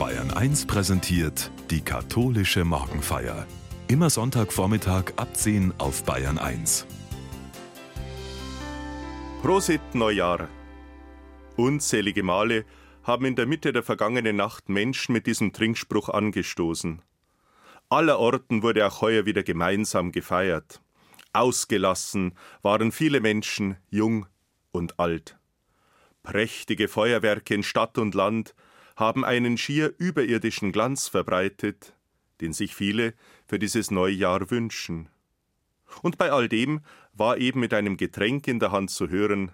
Bayern 1 präsentiert die katholische Morgenfeier. Immer Sonntagvormittag ab 10 auf Bayern 1. Prosit Neujahr. Unzählige Male haben in der Mitte der vergangenen Nacht Menschen mit diesem Trinkspruch angestoßen. Allerorten wurde auch heuer wieder gemeinsam gefeiert. Ausgelassen waren viele Menschen, jung und alt. Prächtige Feuerwerke in Stadt und Land haben einen schier überirdischen Glanz verbreitet, den sich viele für dieses neue Jahr wünschen. Und bei all dem war eben mit einem Getränk in der Hand zu hören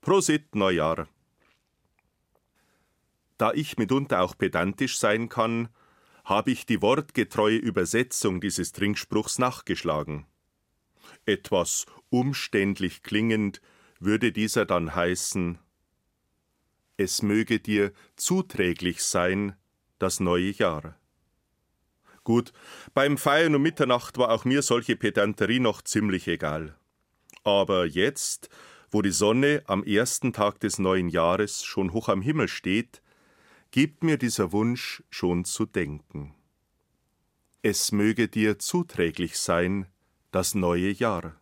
Prosit Neujahr. Da ich mitunter auch pedantisch sein kann, habe ich die wortgetreue Übersetzung dieses Trinkspruchs nachgeschlagen. Etwas umständlich klingend würde dieser dann heißen Es möge dir zuträglich sein, das neue Jahr. Gut, beim Feiern um Mitternacht war auch mir solche Pedanterie noch ziemlich egal. Aber jetzt, wo die Sonne am ersten Tag des neuen Jahres schon hoch am Himmel steht, gibt mir dieser Wunsch schon zu denken. Es möge dir zuträglich sein, das neue Jahr.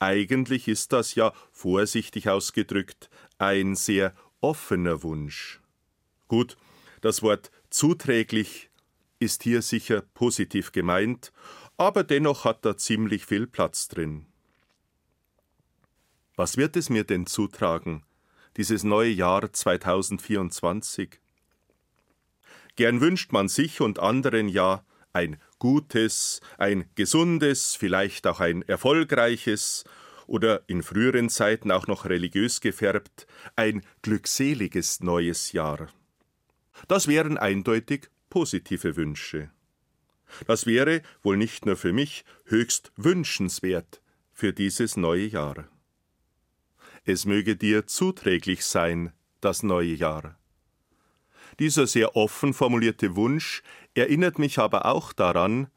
Eigentlich ist das ja, vorsichtig ausgedrückt, ein sehr offener Wunsch. Gut, das Wort zuträglich ist hier sicher positiv gemeint, aber dennoch hat da ziemlich viel Platz drin. Was wird es mir denn zutragen, dieses neue Jahr 2024? Gern wünscht man sich und anderen ja ein gutes, ein gesundes, vielleicht auch ein erfolgreiches oder in früheren Zeiten auch noch religiös gefärbt, ein glückseliges neues Jahr. Das wären eindeutig positive Wünsche. Das wäre wohl nicht nur für mich höchst wünschenswert für dieses neue Jahr. Es möge dir zuträglich sein, das neue Jahr. Dieser sehr offen formulierte Wunsch erinnert mich aber auch daran,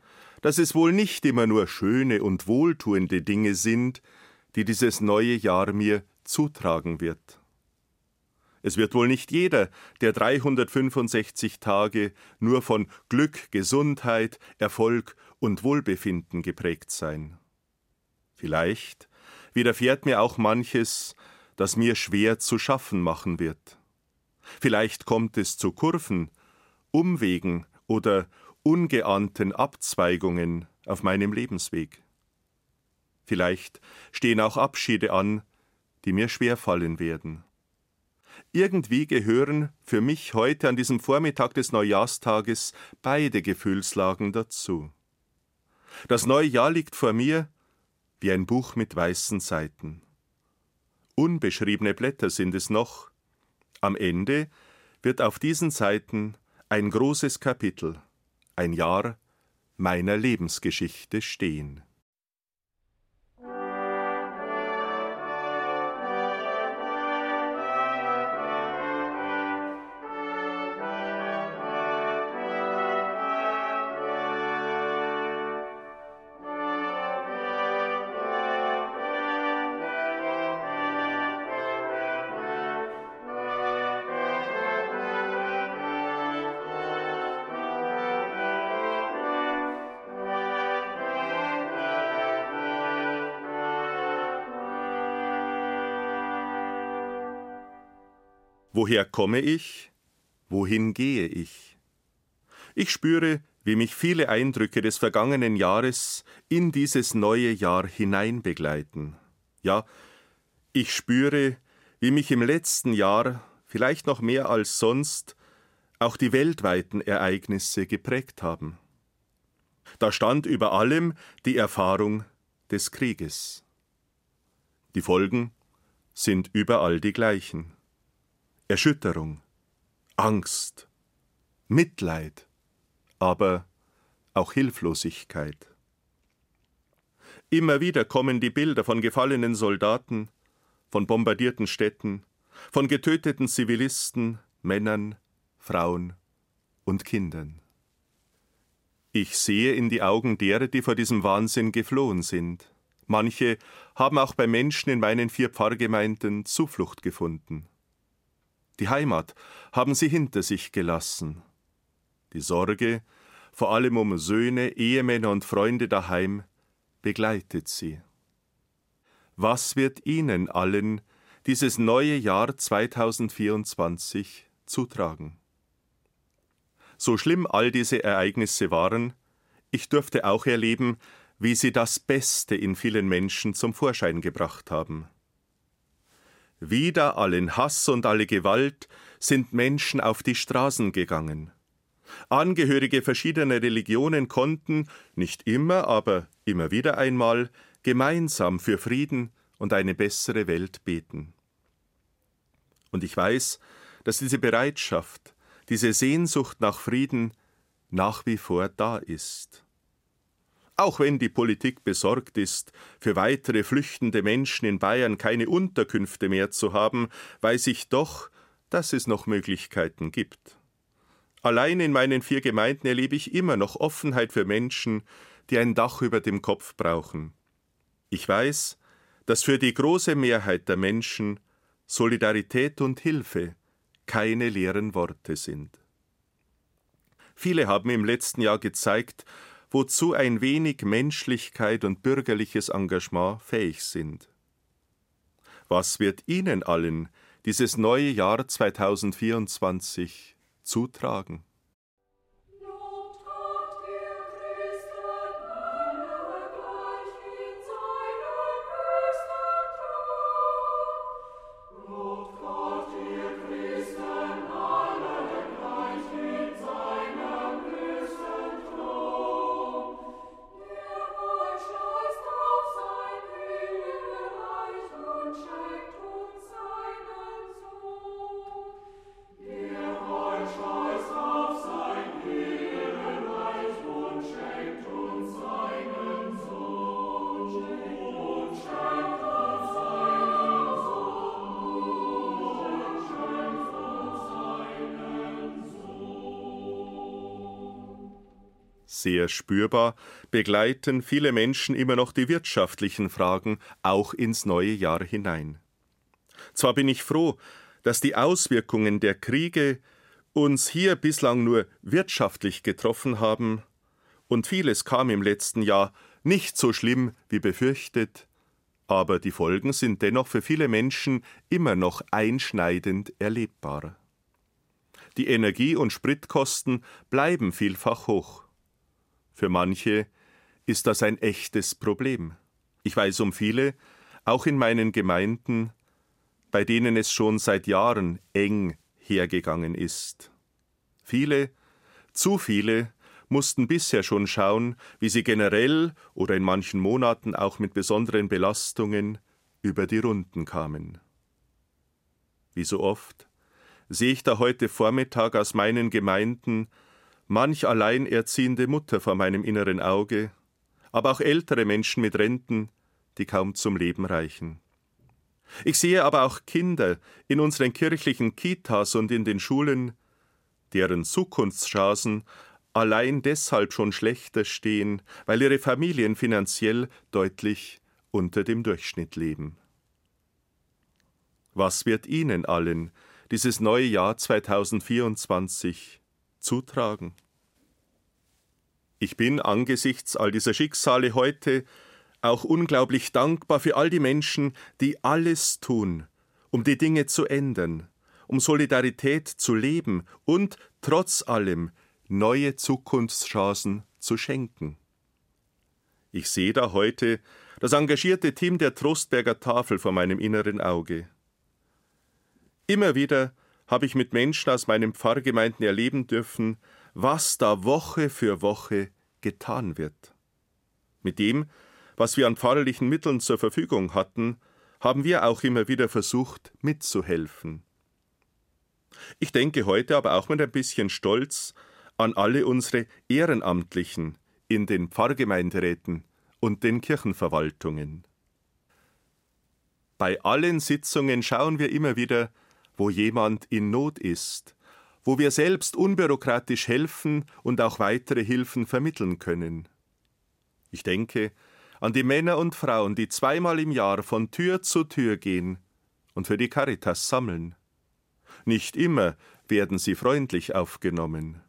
dass es wohl nicht immer nur schöne und wohltuende Dinge sind, die dieses neue Jahr mir zutragen wird. Es wird wohl nicht jeder der 365 Tage nur von Glück, Gesundheit, Erfolg und Wohlbefinden geprägt sein. Vielleicht widerfährt mir auch manches, das mir schwer zu schaffen machen wird. Vielleicht kommt es zu Kurven, Umwegen oder ungeahnten Abzweigungen auf meinem Lebensweg. Vielleicht stehen auch Abschiede an, die mir schwerfallen werden. Irgendwie gehören für mich heute an diesem Vormittag des Neujahrstages beide Gefühlslagen dazu. Das neue Jahr liegt vor mir wie ein Buch mit weißen Seiten. Unbeschriebene Blätter sind es noch. Am Ende wird auf diesen Seiten ein großes Kapitel, ein Jahr meiner Lebensgeschichte stehen. Woher komme ich? Wohin gehe ich? Ich spüre, wie mich viele Eindrücke des vergangenen Jahres in dieses neue Jahr hineinbegleiten. Ja, ich spüre, wie mich im letzten Jahr, vielleicht noch mehr als sonst, auch die weltweiten Ereignisse geprägt haben. Da stand über allem die Erfahrung des Krieges. Die Folgen sind überall die gleichen. Erschütterung, Angst, Mitleid, aber auch Hilflosigkeit. Immer wieder kommen die Bilder von gefallenen Soldaten, von bombardierten Städten, von getöteten Zivilisten, Männern, Frauen und Kindern. Ich sehe in die Augen derer, die vor diesem Wahnsinn geflohen sind. Manche haben auch bei Menschen in meinen vier Pfarrgemeinden Zuflucht gefunden. Die Heimat haben sie hinter sich gelassen. Die Sorge, vor allem um Söhne, Ehemänner und Freunde daheim, begleitet sie. Was wird Ihnen allen dieses neue Jahr 2024 zutragen? So schlimm all diese Ereignisse waren, ich durfte auch erleben, wie sie das Beste in vielen Menschen zum Vorschein gebracht haben. Wider allen Hass und alle Gewalt sind Menschen auf die Straßen gegangen. Angehörige verschiedener Religionen konnten, nicht immer, aber immer wieder einmal, gemeinsam für Frieden und eine bessere Welt beten. Und ich weiß, dass diese Bereitschaft, diese Sehnsucht nach Frieden nach wie vor da ist. Auch wenn die Politik besorgt ist, für weitere flüchtende Menschen in Bayern keine Unterkünfte mehr zu haben, weiß ich doch, dass es noch Möglichkeiten gibt. Allein in meinen vier Gemeinden erlebe ich immer noch Offenheit für Menschen, die ein Dach über dem Kopf brauchen. Ich weiß, dass für die große Mehrheit der Menschen Solidarität und Hilfe keine leeren Worte sind. Viele haben im letzten Jahr gezeigt, wozu ein wenig Menschlichkeit und bürgerliches Engagement fähig sind. Was wird Ihnen allen dieses neue Jahr 2024 zutragen? Sehr spürbar begleiten viele Menschen immer noch die wirtschaftlichen Fragen auch ins neue Jahr hinein. Zwar bin ich froh, dass die Auswirkungen der Kriege uns hier bislang nur wirtschaftlich getroffen haben, und vieles kam im letzten Jahr nicht so schlimm wie befürchtet, aber die Folgen sind dennoch für viele Menschen immer noch einschneidend erlebbar. Die Energie- und Spritkosten bleiben vielfach hoch. Für manche ist das ein echtes Problem. Ich weiß um viele, auch in meinen Gemeinden, bei denen es schon seit Jahren eng hergegangen ist. Viele, zu viele, mussten bisher schon schauen, wie sie generell oder in manchen Monaten auch mit besonderen Belastungen über die Runden kamen. Wie so oft sehe ich da heute Vormittag aus meinen Gemeinden manch alleinerziehende Mutter vor meinem inneren Auge, aber auch ältere Menschen mit Renten, die kaum zum Leben reichen. Ich sehe aber auch Kinder in unseren kirchlichen Kitas und in den Schulen, deren Zukunftschancen allein deshalb schon schlechter stehen, weil ihre Familien finanziell deutlich unter dem Durchschnitt leben. Was wird Ihnen allen dieses neue Jahr 2024 zutragen. Ich bin angesichts all dieser Schicksale heute auch unglaublich dankbar für all die Menschen, die alles tun, um die Dinge zu ändern, um Solidarität zu leben und trotz allem neue Zukunftschancen zu schenken. Ich sehe da heute das engagierte Team der Trostberger Tafel vor meinem inneren Auge. Immer wieder habe ich mit Menschen aus meinen Pfarrgemeinden erleben dürfen, was da Woche für Woche getan wird. Mit dem, was wir an pfarrlichen Mitteln zur Verfügung hatten, haben wir auch immer wieder versucht, mitzuhelfen. Ich denke heute aber auch mit ein bisschen Stolz an alle unsere Ehrenamtlichen in den Pfarrgemeinderäten und den Kirchenverwaltungen. Bei allen Sitzungen schauen wir immer wieder, wo jemand in Not ist, wo wir selbst unbürokratisch helfen und auch weitere Hilfen vermitteln können. Ich denke an die Männer und Frauen, die zweimal im Jahr von Tür zu Tür gehen und für die Caritas sammeln. Nicht immer werden sie freundlich aufgenommen.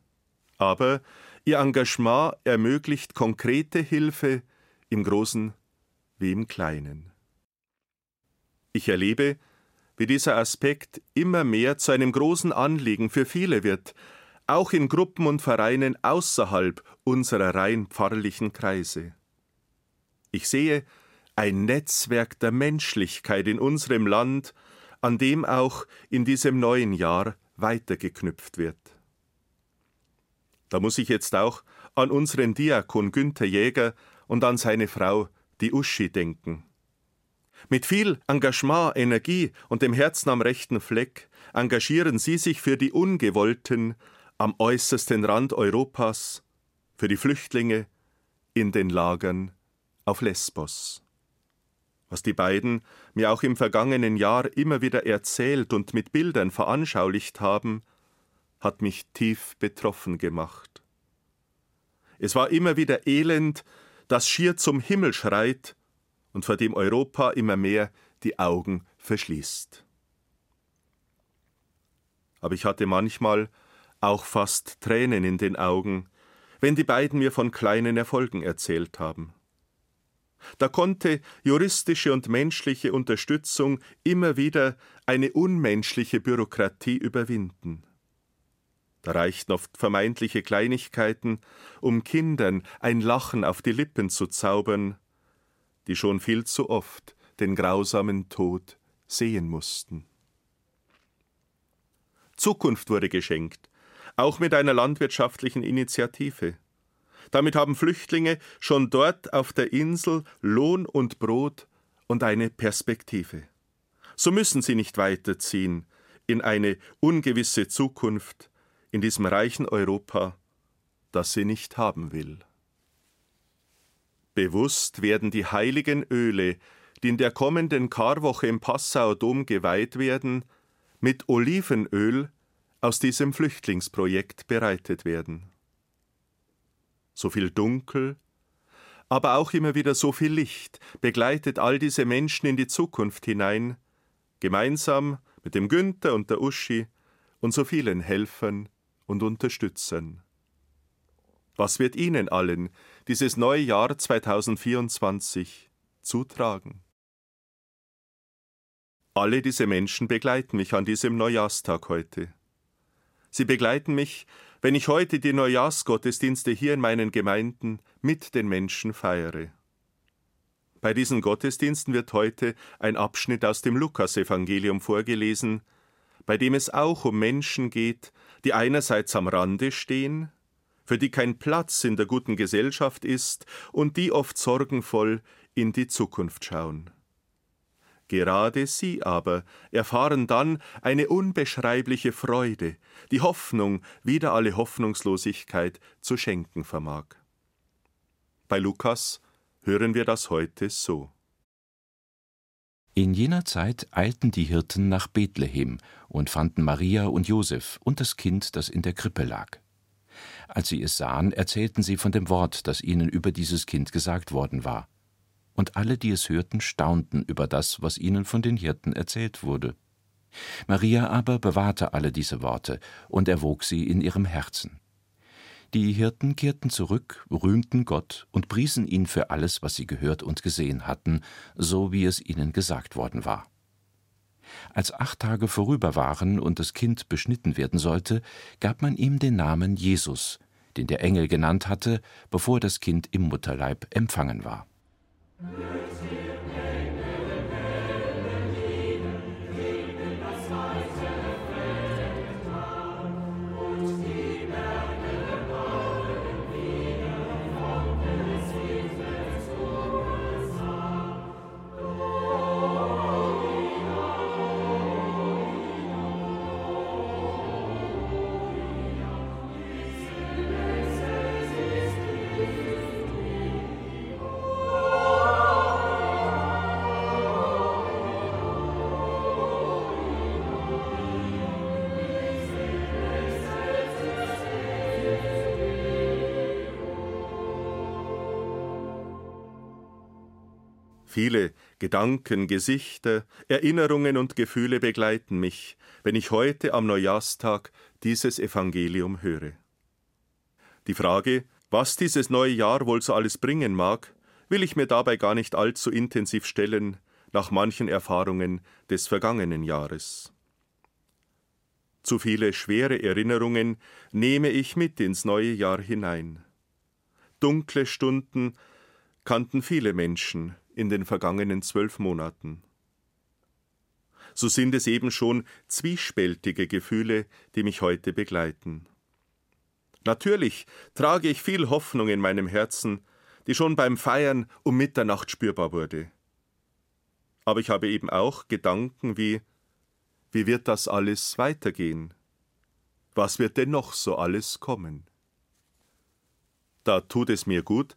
Aber ihr Engagement ermöglicht konkrete Hilfe im Großen wie im Kleinen. Ich erlebe, wie dieser Aspekt immer mehr zu einem großen Anliegen für viele wird, auch in Gruppen und Vereinen außerhalb unserer rein pfarrlichen Kreise. Ich sehe ein Netzwerk der Menschlichkeit in unserem Land, an dem auch in diesem neuen Jahr weitergeknüpft wird. Da muss ich jetzt auch an unseren Diakon Günther Jäger und an seine Frau, die Uschi, denken. Mit viel Engagement, Energie und dem Herzen am rechten Fleck engagieren sie sich für die Ungewollten am äußersten Rand Europas, für die Flüchtlinge in den Lagern auf Lesbos. Was die beiden mir auch im vergangenen Jahr immer wieder erzählt und mit Bildern veranschaulicht haben, hat mich tief betroffen gemacht. Es war immer wieder Elend, das schier zum Himmel schreit und vor dem Europa immer mehr die Augen verschließt. Aber ich hatte manchmal auch fast Tränen in den Augen, wenn die beiden mir von kleinen Erfolgen erzählt haben. Da konnte juristische und menschliche Unterstützung immer wieder eine unmenschliche Bürokratie überwinden. Da reichten oft vermeintliche Kleinigkeiten, um Kindern ein Lachen auf die Lippen zu zaubern, die schon viel zu oft den grausamen Tod sehen mussten. Zukunft wurde geschenkt, auch mit einer landwirtschaftlichen Initiative. Damit haben Flüchtlinge schon dort auf der Insel Lohn und Brot und eine Perspektive. So müssen sie nicht weiterziehen in eine ungewisse Zukunft in diesem reichen Europa, das sie nicht haben will. Bewusst werden die heiligen Öle, die in der kommenden Karwoche im Passauer Dom geweiht werden, mit Olivenöl aus diesem Flüchtlingsprojekt bereitet werden. So viel Dunkel, aber auch immer wieder so viel Licht begleitet all diese Menschen in die Zukunft hinein, gemeinsam mit dem Günther und der Uschi und so vielen Helfern und Unterstützern. Was wird Ihnen allen dieses neue Jahr 2024 zutragen? Alle diese Menschen begleiten mich an diesem Neujahrstag heute. Sie begleiten mich, wenn ich heute die Neujahrsgottesdienste hier in meinen Gemeinden mit den Menschen feiere. Bei diesen Gottesdiensten wird heute ein Abschnitt aus dem Lukasevangelium vorgelesen, bei dem es auch um Menschen geht, die einerseits am Rande stehen, für die kein Platz in der guten Gesellschaft ist und die oft sorgenvoll in die Zukunft schauen. Gerade sie aber erfahren dann eine unbeschreibliche Freude, die Hoffnung wieder alle Hoffnungslosigkeit zu schenken vermag. Bei Lukas hören wir das heute so. In jener Zeit eilten die Hirten nach Bethlehem und fanden Maria und Josef und das Kind, das in der Krippe lag. Als sie es sahen, erzählten sie von dem Wort, das ihnen über dieses Kind gesagt worden war und alle, die es hörten, staunten über das, was ihnen von den Hirten erzählt wurde. Maria aber bewahrte alle diese Worte und erwog sie in ihrem Herzen. Die Hirten kehrten zurück, rühmten Gott und priesen ihn für alles, was sie gehört und gesehen hatten, so wie es ihnen gesagt worden war. Als acht Tage vorüber waren und das Kind beschnitten werden sollte, gab man ihm den Namen Jesus, den der Engel genannt hatte, bevor das Kind im Mutterleib empfangen war. Viele Gedanken, Gesichter, Erinnerungen und Gefühle begleiten mich, wenn ich heute am Neujahrstag dieses Evangelium höre. Die Frage, was dieses neue Jahr wohl so alles bringen mag, will ich mir dabei gar nicht allzu intensiv stellen, nach manchen Erfahrungen des vergangenen Jahres. Zu viele schwere Erinnerungen nehme ich mit ins neue Jahr hinein. Dunkle Stunden kannten viele Menschen, in den vergangenen zwölf Monaten. So sind es eben schon zwiespältige Gefühle, die mich heute begleiten. Natürlich trage ich viel Hoffnung in meinem Herzen, die schon beim Feiern um Mitternacht spürbar wurde. Aber ich habe eben auch Gedanken wie wie wird das alles weitergehen? Was wird denn noch so alles kommen? Da tut es mir gut,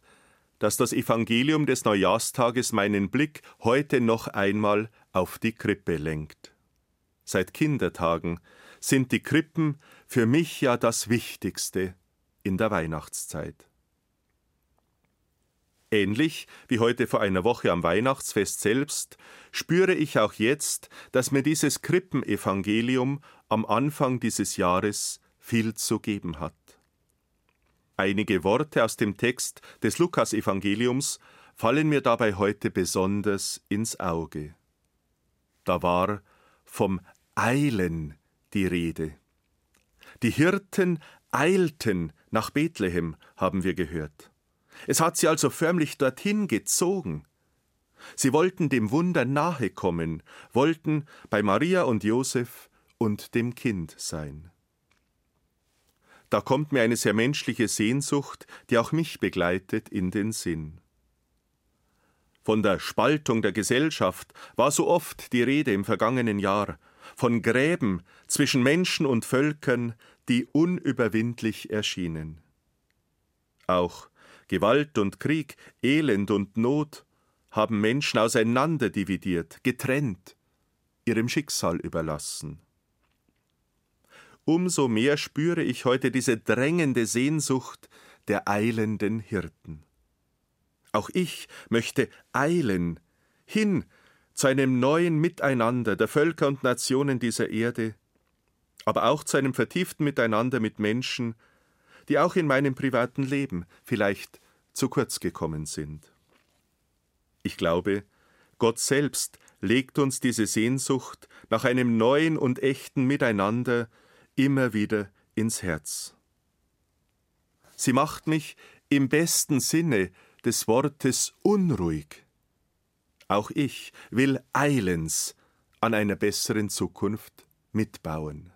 dass das Evangelium des Neujahrstages meinen Blick heute noch einmal auf die Krippe lenkt. Seit Kindertagen sind die Krippen für mich ja das Wichtigste in der Weihnachtszeit. Ähnlich wie heute vor einer Woche am Weihnachtsfest selbst, spüre ich auch jetzt, dass mir dieses Krippenevangelium am Anfang dieses Jahres viel zu geben hat. Einige Worte aus dem Text des Lukasevangeliums fallen mir dabei heute besonders ins Auge. Da war vom Eilen die Rede. Die Hirten eilten nach Bethlehem, haben wir gehört. Es hat sie also förmlich dorthin gezogen. Sie wollten dem Wunder nahe kommen, wollten bei Maria und Josef und dem Kind sein da kommt mir eine sehr menschliche Sehnsucht, die auch mich begleitet, in den Sinn. Von der Spaltung der Gesellschaft war so oft die Rede im vergangenen Jahr, von Gräben zwischen Menschen und Völkern, die unüberwindlich erschienen. Auch Gewalt und Krieg, Elend und Not haben Menschen auseinanderdividiert, getrennt, ihrem Schicksal überlassen umso mehr spüre ich heute diese drängende Sehnsucht der eilenden Hirten. Auch ich möchte eilen hin zu einem neuen Miteinander der Völker und Nationen dieser Erde, aber auch zu einem vertieften Miteinander mit Menschen, die auch in meinem privaten Leben vielleicht zu kurz gekommen sind. Ich glaube, Gott selbst legt uns diese Sehnsucht nach einem neuen und echten Miteinander immer wieder ins Herz. Sie macht mich im besten Sinne des Wortes unruhig. Auch ich will eilends an einer besseren Zukunft mitbauen.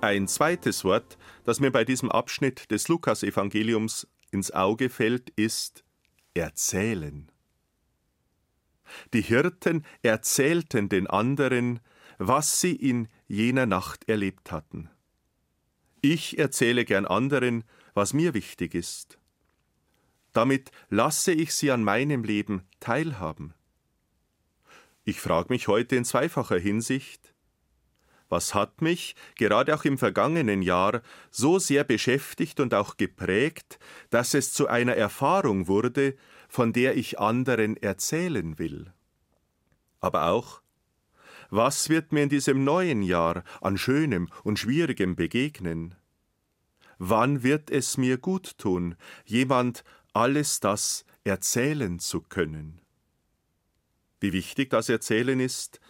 Ein zweites Wort, das mir bei diesem Abschnitt des Lukasevangeliums ins Auge fällt, ist erzählen. Die Hirten erzählten den anderen, was sie in jener Nacht erlebt hatten. Ich erzähle gern anderen, was mir wichtig ist. Damit lasse ich sie an meinem Leben teilhaben. Ich frage mich heute in zweifacher Hinsicht, was hat mich, gerade auch im vergangenen Jahr, so sehr beschäftigt und auch geprägt, dass es zu einer Erfahrung wurde, von der ich anderen erzählen will. Aber auch, was wird mir in diesem neuen Jahr an Schönem und Schwierigem begegnen? Wann wird es mir gut tun, jemand alles das erzählen zu können? Wie wichtig das Erzählen ist,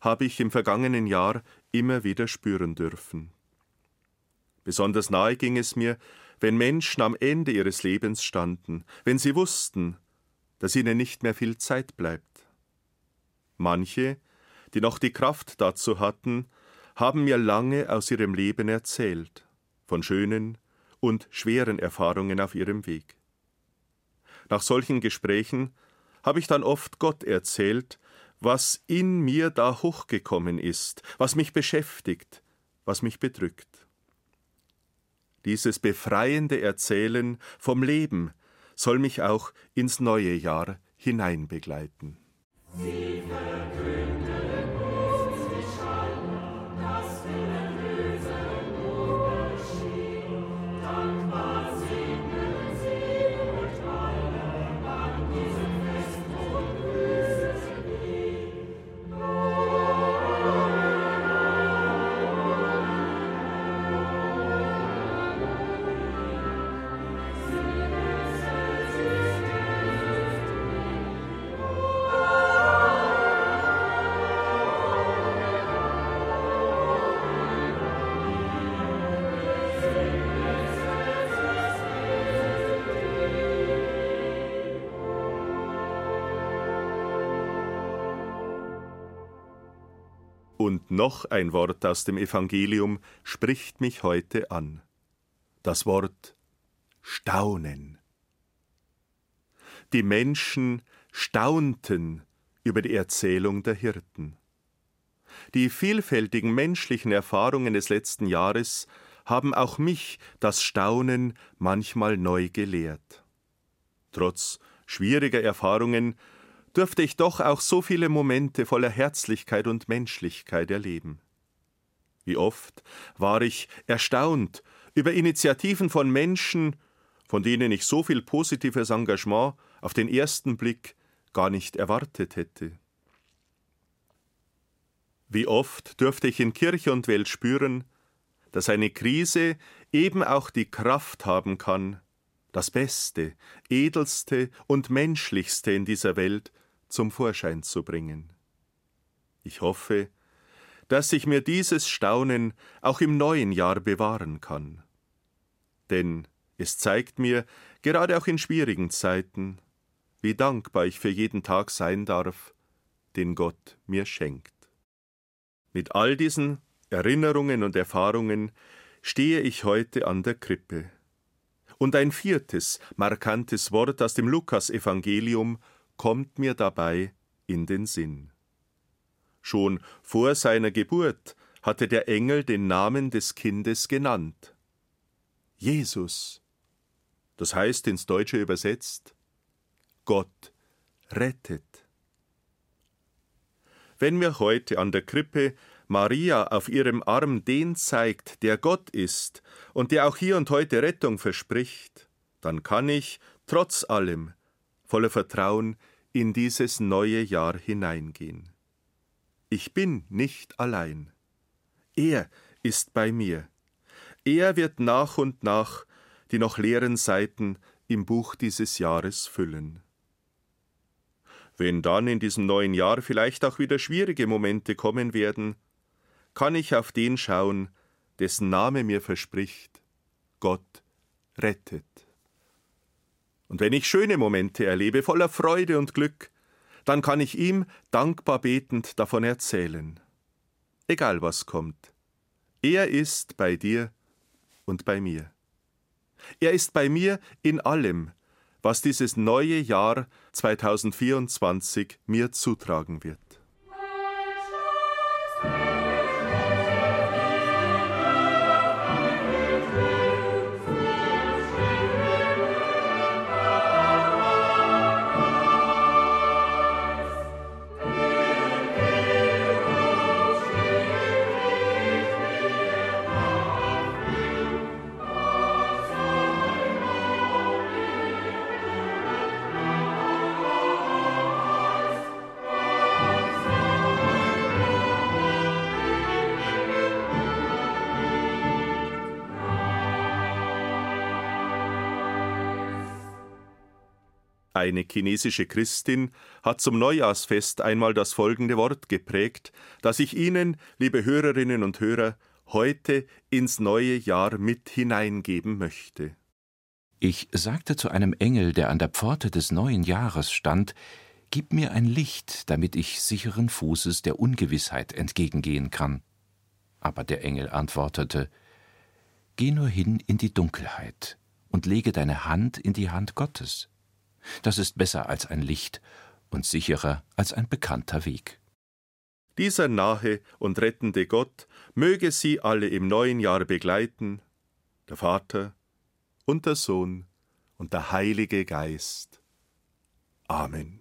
habe ich im vergangenen Jahr immer wieder spüren dürfen. Besonders nahe ging es mir, wenn Menschen am Ende ihres Lebens standen, wenn sie wussten, dass ihnen nicht mehr viel Zeit bleibt. Manche, die noch die Kraft dazu hatten, haben mir lange aus ihrem Leben erzählt, von schönen und schweren Erfahrungen auf ihrem Weg. Nach solchen Gesprächen habe ich dann oft Gott erzählt, was in mir da hochgekommen ist, was mich beschäftigt, was mich bedrückt. Dieses befreiende Erzählen vom Leben soll mich auch ins neue Jahr hineinbegleiten. Sie Noch ein Wort aus dem Evangelium spricht mich heute an. Das Wort Staunen. Die Menschen staunten über die Erzählung der Hirten. Die vielfältigen menschlichen Erfahrungen des letzten Jahres haben auch mich das Staunen manchmal neu gelehrt. Trotz schwieriger Erfahrungen dürfte ich doch auch so viele Momente voller Herzlichkeit und Menschlichkeit erleben. Wie oft war ich erstaunt über Initiativen von Menschen, von denen ich so viel positives Engagement auf den ersten Blick gar nicht erwartet hätte. Wie oft dürfte ich in Kirche und Welt spüren, dass eine Krise eben auch die Kraft haben kann, das Beste, Edelste und Menschlichste in dieser Welt zum Vorschein zu bringen. Ich hoffe, dass ich mir dieses Staunen auch im neuen Jahr bewahren kann. Denn es zeigt mir, gerade auch in schwierigen Zeiten, wie dankbar ich für jeden Tag sein darf, den Gott mir schenkt. Mit all diesen Erinnerungen und Erfahrungen stehe ich heute an der Krippe. Und ein viertes, markantes Wort aus dem Lukasevangelium kommt mir dabei in den Sinn. Schon vor seiner Geburt hatte der Engel den Namen des Kindes genannt. Jesus. Das heißt ins Deutsche übersetzt Gott rettet. Wenn mir heute an der Krippe Maria auf ihrem Arm den zeigt, der Gott ist und der auch hier und heute Rettung verspricht, dann kann ich, trotz allem, voller Vertrauen in dieses neue Jahr hineingehen. Ich bin nicht allein. Er ist bei mir. Er wird nach und nach die noch leeren Seiten im Buch dieses Jahres füllen. Wenn dann in diesem neuen Jahr vielleicht auch wieder schwierige Momente kommen werden, kann ich auf den schauen, dessen Name mir verspricht, Gott rettet. Und wenn ich schöne Momente erlebe, voller Freude und Glück, dann kann ich ihm dankbar betend davon erzählen. Egal was kommt. Er ist bei dir und bei mir. Er ist bei mir in allem, was dieses neue Jahr 2024 mir zutragen wird. Eine chinesische Christin hat zum Neujahrsfest einmal das folgende Wort geprägt, das ich Ihnen, liebe Hörerinnen und Hörer, heute ins neue Jahr mit hineingeben möchte. Ich sagte zu einem Engel, der an der Pforte des neuen Jahres stand, Gib mir ein Licht, damit ich sicheren Fußes der Ungewissheit entgegengehen kann. Aber der Engel antwortete Geh nur hin in die Dunkelheit und lege deine Hand in die Hand Gottes Das ist besser als ein Licht und sicherer als ein bekannter Weg. Dieser nahe und rettende Gott möge Sie alle im neuen Jahr begleiten, der Vater und der Sohn und der Heilige Geist. Amen.